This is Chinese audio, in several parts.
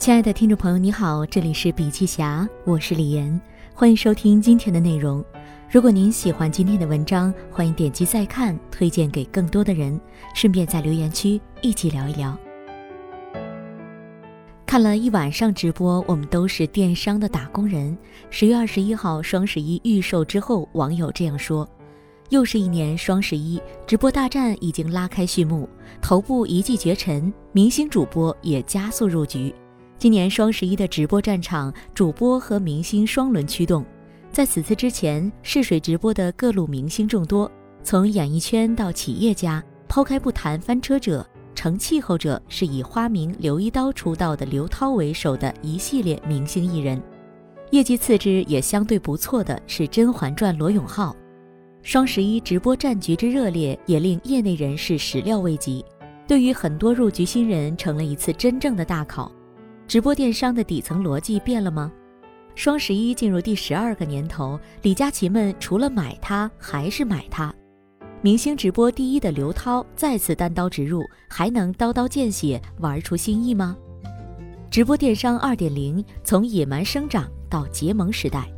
亲爱的听众朋友，你好，这里是笔记侠，我是李岩，欢迎收听今天的内容。如果您喜欢今天的文章，欢迎点击再看，推荐给更多的人，顺便在留言区一起聊一聊。看了一晚上直播，我们都是电商的打工人。十月二十一号双十一预售之后，网友这样说：“又是一年双十一，直播大战已经拉开序幕，头部一骑绝尘，明星主播也加速入局。”今年双十一的直播战场，主播和明星双轮驱动。在此次之前，试水直播的各路明星众多，从演艺圈到企业家，抛开不谈翻车者，成气候者是以花名刘一刀出道的刘涛为首的一系列明星艺人。业绩次之也相对不错的是《甄嬛传》罗永浩。双十一直播战局之热烈，也令业内人士始料未及，对于很多入局新人，成了一次真正的大考。直播电商的底层逻辑变了吗？双十一进入第十二个年头，李佳琦们除了买它还是买它。明星直播第一的刘涛再次单刀直入，还能刀刀见血玩出新意吗？直播电商二点零从野蛮生长到结盟时代，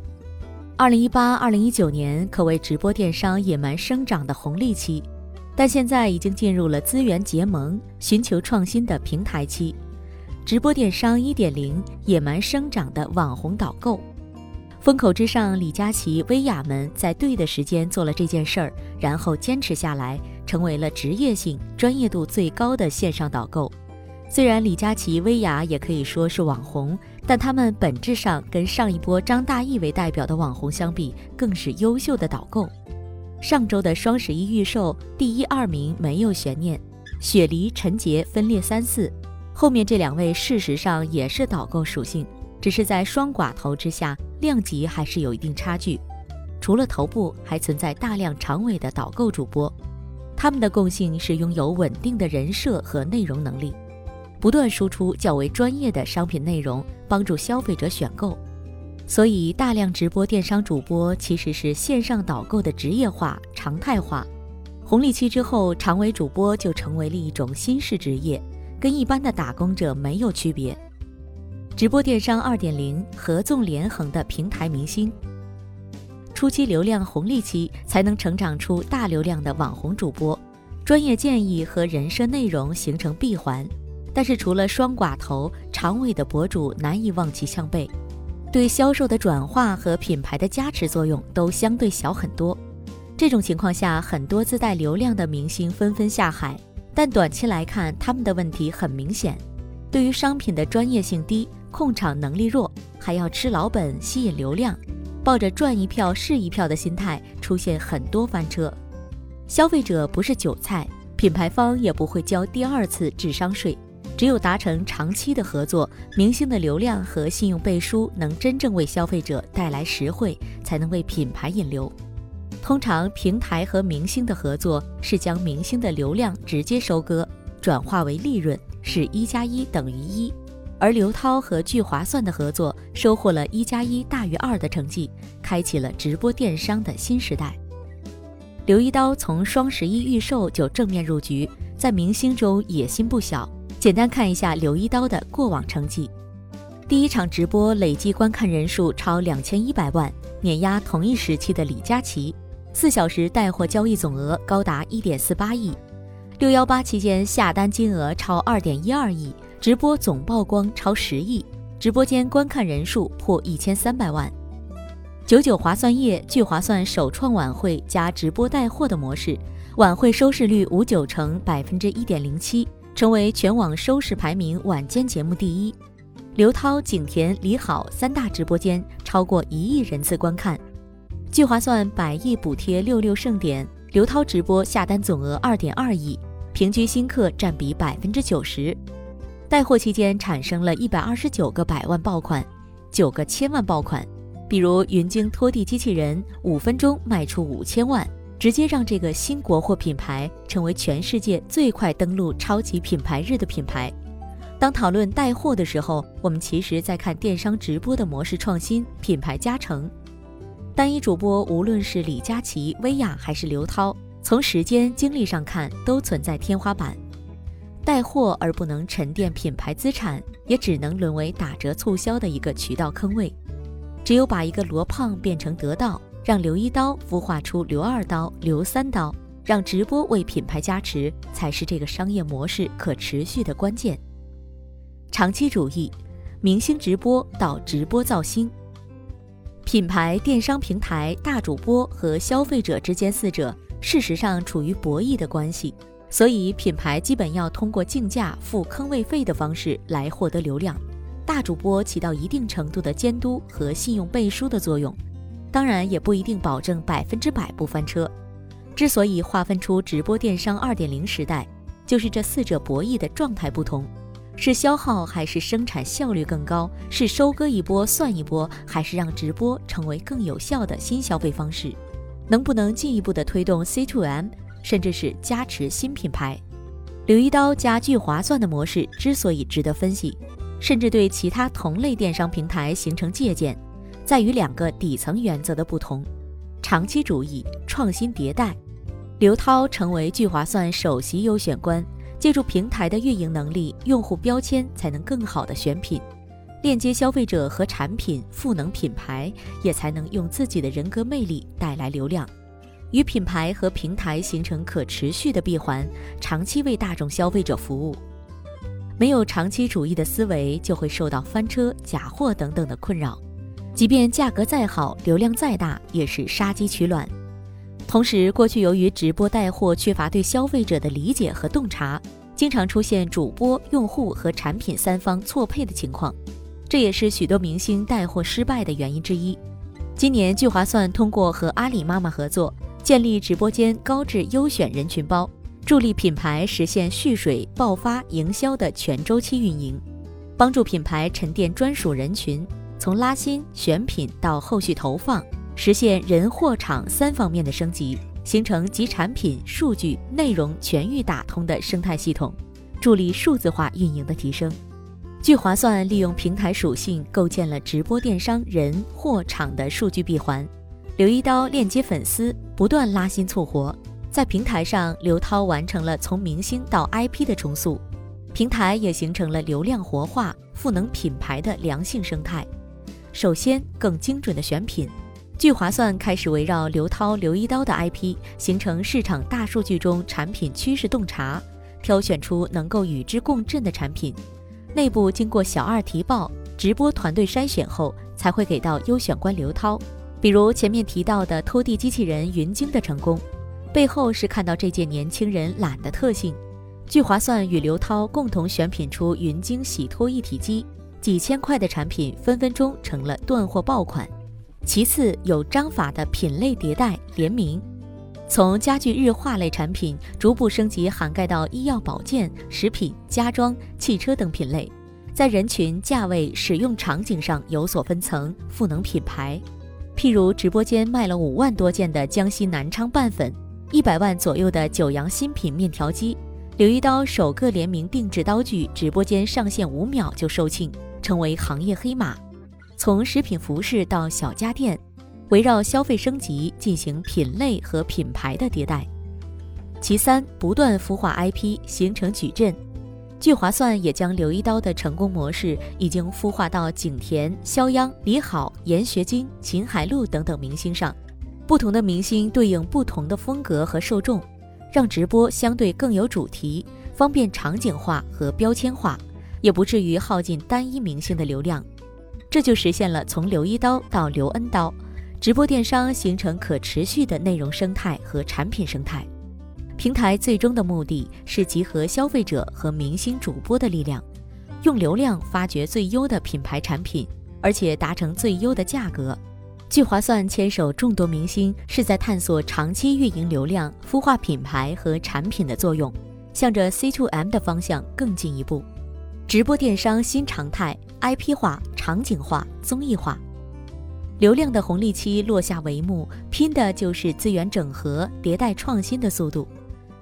二零一八、二零一九年可谓直播电商野蛮生长的红利期，但现在已经进入了资源结盟、寻求创新的平台期。直播电商一点零，野蛮生长的网红导购，风口之上，李佳琦、薇娅们在对的时间做了这件事儿，然后坚持下来，成为了职业性、专业度最高的线上导购。虽然李佳琦、薇娅也可以说是网红，但他们本质上跟上一波张大奕为代表的网红相比，更是优秀的导购。上周的双十一预售，第一、二名没有悬念，雪梨、陈杰分列三四。后面这两位事实上也是导购属性，只是在双寡头之下，量级还是有一定差距。除了头部，还存在大量长尾的导购主播，他们的共性是拥有稳定的人设和内容能力，不断输出较为专业的商品内容，帮助消费者选购。所以，大量直播电商主播其实是线上导购的职业化、常态化。红利期之后，长尾主播就成为了一种新式职业。跟一般的打工者没有区别。直播电商二点零合纵连横的平台明星，初期流量红利期才能成长出大流量的网红主播，专业建议和人设内容形成闭环。但是除了双寡头，长尾的博主难以望其项背，对销售的转化和品牌的加持作用都相对小很多。这种情况下，很多自带流量的明星纷纷下海。但短期来看，他们的问题很明显：对于商品的专业性低，控场能力弱，还要吃老本吸引流量，抱着赚一票是一票的心态，出现很多翻车。消费者不是韭菜，品牌方也不会交第二次智商税。只有达成长期的合作，明星的流量和信用背书能真正为消费者带来实惠，才能为品牌引流。通常平台和明星的合作是将明星的流量直接收割，转化为利润，是一加一等于一。而刘涛和聚划算的合作收获了一加一大于二的成绩，开启了直播电商的新时代。刘一刀从双十一预售就正面入局，在明星中野心不小。简单看一下刘一刀的过往成绩：第一场直播累计观看人数超两千一百万，碾压同一时期的李佳琦。四小时带货交易总额高达一点四八亿，六幺八期间下单金额超二点一二亿，直播总曝光超十亿，直播间观看人数破一千三百万。九九划算夜聚划算首创晚会加直播带货的模式，晚会收视率五九成百分之一点零七，成为全网收视排名晚间节目第一。刘涛、景甜、李好三大直播间超过一亿人次观看。聚划算百亿补贴六六盛典，刘涛直播下单总额二点二亿，平均新客占比百分之九十。带货期间产生了一百二十九个百万爆款，九个千万爆款，比如云鲸拖地机器人五分钟卖出五千万，直接让这个新国货品牌成为全世界最快登陆超级品牌日的品牌。当讨论带货的时候，我们其实在看电商直播的模式创新、品牌加成。单一主播，无论是李佳琦、薇娅还是刘涛，从时间精力上看都存在天花板。带货而不能沉淀品牌资产，也只能沦为打折促销的一个渠道坑位。只有把一个罗胖变成得道，让刘一刀孵化出刘二刀、刘三刀，让直播为品牌加持，才是这个商业模式可持续的关键。长期主义，明星直播到直播造星，品牌、电商平台、大主播和消费者之间四者，事实上处于博弈的关系。所以，品牌基本要通过竞价、付坑位费的方式来获得流量，大主播起到一定程度的监督和信用背书的作用，当然也不一定保证百分之百不翻车。之所以划分出直播电商二点零时代，就是这四者博弈的状态不同，是消耗还是生产效率更高，是收割一波算一波，还是让直播成为更有效的新消费方式，能不能进一步的推动 C to M？甚至是加持新品牌，刘一刀加聚划算的模式之所以值得分析，甚至对其他同类电商平台形成借鉴，在于两个底层原则的不同：长期主义、创新迭代。刘涛成为聚划算首席优选官，借助平台的运营能力、用户标签，才能更好的选品，链接消费者和产品，赋能品牌，也才能用自己的人格魅力带来流量。与品牌和平台形成可持续的闭环，长期为大众消费者服务。没有长期主义的思维，就会受到翻车、假货等等的困扰。即便价格再好，流量再大，也是杀鸡取卵。同时，过去由于直播带货缺乏对消费者的理解和洞察，经常出现主播、用户和产品三方错配的情况，这也是许多明星带货失败的原因之一。今年，聚划算通过和阿里妈妈合作。建立直播间高质优选人群包，助力品牌实现蓄水爆发营销的全周期运营，帮助品牌沉淀专属人群，从拉新选品到后续投放，实现人货场三方面的升级，形成集产品、数据、内容全域打通的生态系统，助力数字化运营的提升。聚划算利用平台属性构建了直播电商人货场的数据闭环。刘一刀链接粉丝，不断拉新促活，在平台上，刘涛完成了从明星到 IP 的重塑，平台也形成了流量活化、赋能品牌的良性生态。首先，更精准的选品，聚划算开始围绕刘涛、刘一刀的 IP，形成市场大数据中产品趋势洞察，挑选出能够与之共振的产品，内部经过小二提报、直播团队筛选后，才会给到优选官刘涛。比如前面提到的拖地机器人云鲸的成功，背后是看到这届年轻人懒的特性。聚划算与刘涛共同选品出云鲸洗拖一体机，几千块的产品分分钟成了断货爆款。其次有章法的品类迭代联名，从家具日化类产品逐步升级，涵盖到医药保健、食品、家装、汽车等品类，在人群、价位、使用场景上有所分层，赋能品牌。譬如直播间卖了五万多件的江西南昌拌粉，一百万左右的九阳新品面条机，刘一刀首个联名定制刀具，直播间上线五秒就售罄，成为行业黑马。从食品服饰到小家电，围绕消费升级进行品类和品牌的迭代。其三，不断孵化 IP，形成矩阵。聚划算也将刘一刀的成功模式已经孵化到景甜、肖央、李好、闫学晶、秦海璐等等明星上，不同的明星对应不同的风格和受众，让直播相对更有主题，方便场景化和标签化，也不至于耗尽单一明星的流量，这就实现了从刘一刀到刘 N 刀，直播电商形成可持续的内容生态和产品生态。平台最终的目的是集合消费者和明星主播的力量，用流量发掘最优的品牌产品，而且达成最优的价格。聚划算牵手众多明星，是在探索长期运营流量、孵化品牌和产品的作用，向着 C to M 的方向更进一步。直播电商新常态：IP 化、场景化、综艺化。流量的红利期落下帷幕，拼的就是资源整合、迭代创新的速度。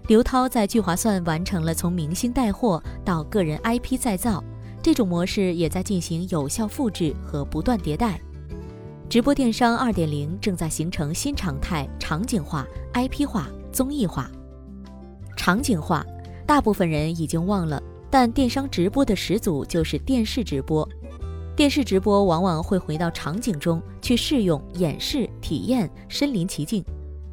刘涛在聚划算完成了从明星带货到个人 IP 再造，这种模式也在进行有效复制和不断迭代。直播电商2.0正在形成新常态：场景化、IP 化、综艺化。场景化，大部分人已经忘了，但电商直播的始祖就是电视直播。电视直播往往会回到场景中去试用、演示、体验，身临其境，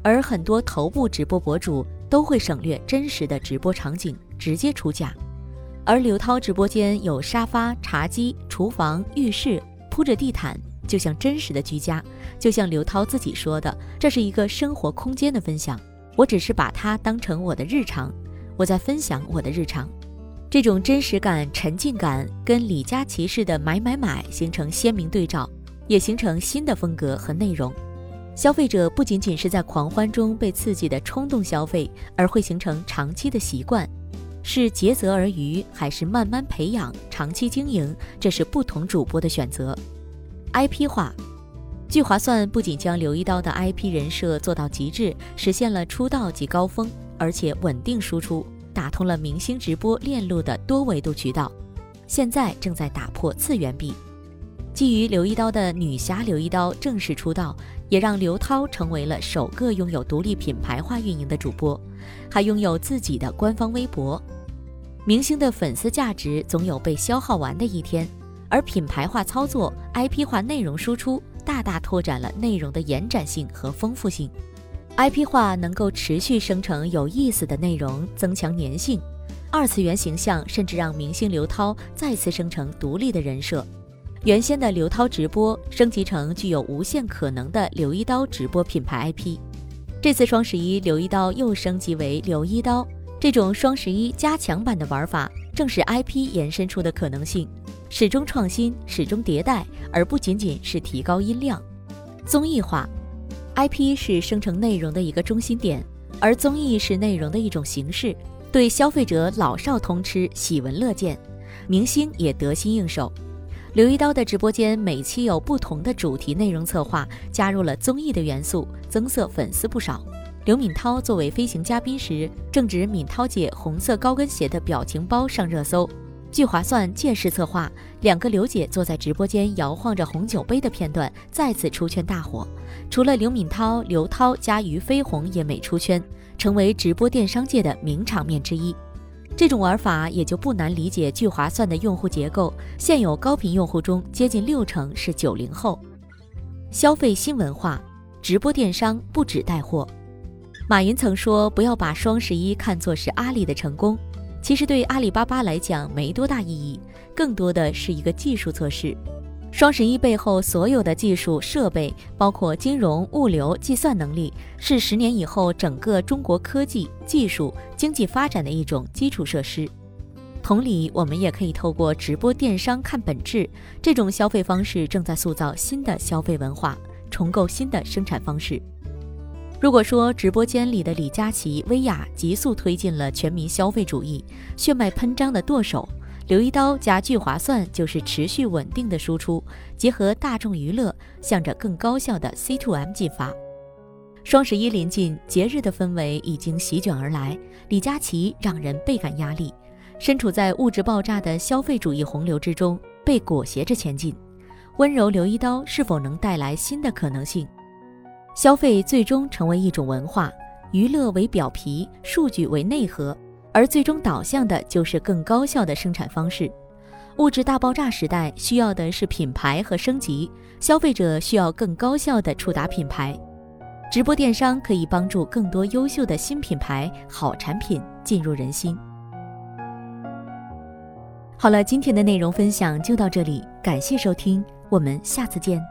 而很多头部直播博主都会省略真实的直播场景，直接出价。而刘涛直播间有沙发、茶几、厨房、浴室，铺着地毯，就像真实的居家。就像刘涛自己说的，这是一个生活空间的分享，我只是把它当成我的日常。我在分享我的日常，这种真实感、沉浸感跟李佳琦式的买买买形成鲜明对照，也形成新的风格和内容。消费者不仅仅是在狂欢中被刺激的冲动消费，而会形成长期的习惯。是竭泽而渔，还是慢慢培养、长期经营？这是不同主播的选择。IP 化，聚划算不仅将刘一刀的 IP 人设做到极致，实现了出道即高峰。而且稳定输出，打通了明星直播链路的多维度渠道，现在正在打破次元壁。基于刘一刀的女侠刘一刀正式出道，也让刘涛成为了首个拥有独立品牌化运营的主播，还拥有自己的官方微博。明星的粉丝价值总有被消耗完的一天，而品牌化操作、IP 化内容输出，大大拓展了内容的延展性和丰富性。IP 化能够持续生成有意思的内容，增强粘性。二次元形象甚至让明星刘涛再次生成独立的人设。原先的刘涛直播升级成具有无限可能的刘一刀直播品牌 IP。这次双十一，刘一刀又升级为刘一刀。这种双十一加强版的玩法，正是 IP 延伸出的可能性。始终创新，始终迭代，而不仅仅是提高音量。综艺化。IP 是生成内容的一个中心点，而综艺是内容的一种形式，对消费者老少通吃，喜闻乐见，明星也得心应手。刘一刀的直播间每期有不同的主题内容策划，加入了综艺的元素，增色粉丝不少。刘敏涛作为飞行嘉宾时，正值敏涛姐红色高跟鞋的表情包上热搜。聚划算借势策划，两个刘姐坐在直播间摇晃着红酒杯的片段再次出圈大火。除了刘敏涛、刘涛加于飞鸿也美出圈，成为直播电商界的名场面之一。这种玩法也就不难理解聚划算的用户结构，现有高频用户中接近六成是九零后。消费新文化，直播电商不止带货。马云曾说：“不要把双十一看作是阿里的成功。”其实对阿里巴巴来讲没多大意义，更多的是一个技术测试。双十一背后所有的技术设备，包括金融、物流、计算能力，是十年以后整个中国科技、技术、经济发展的一种基础设施。同理，我们也可以透过直播电商看本质，这种消费方式正在塑造新的消费文化，重构新的生产方式。如果说直播间里的李佳琦、薇娅急速推进了全民消费主义，血脉喷张的剁手，刘一刀加聚划算就是持续稳定的输出，结合大众娱乐，向着更高效的 C to M 进发。双十一临近，节日的氛围已经席卷而来，李佳琦让人倍感压力，身处在物质爆炸的消费主义洪流之中，被裹挟着前进。温柔刘一刀是否能带来新的可能性？消费最终成为一种文化，娱乐为表皮，数据为内核，而最终导向的就是更高效的生产方式。物质大爆炸时代需要的是品牌和升级，消费者需要更高效的触达品牌。直播电商可以帮助更多优秀的新品牌、好产品进入人心。好了，今天的内容分享就到这里，感谢收听，我们下次见。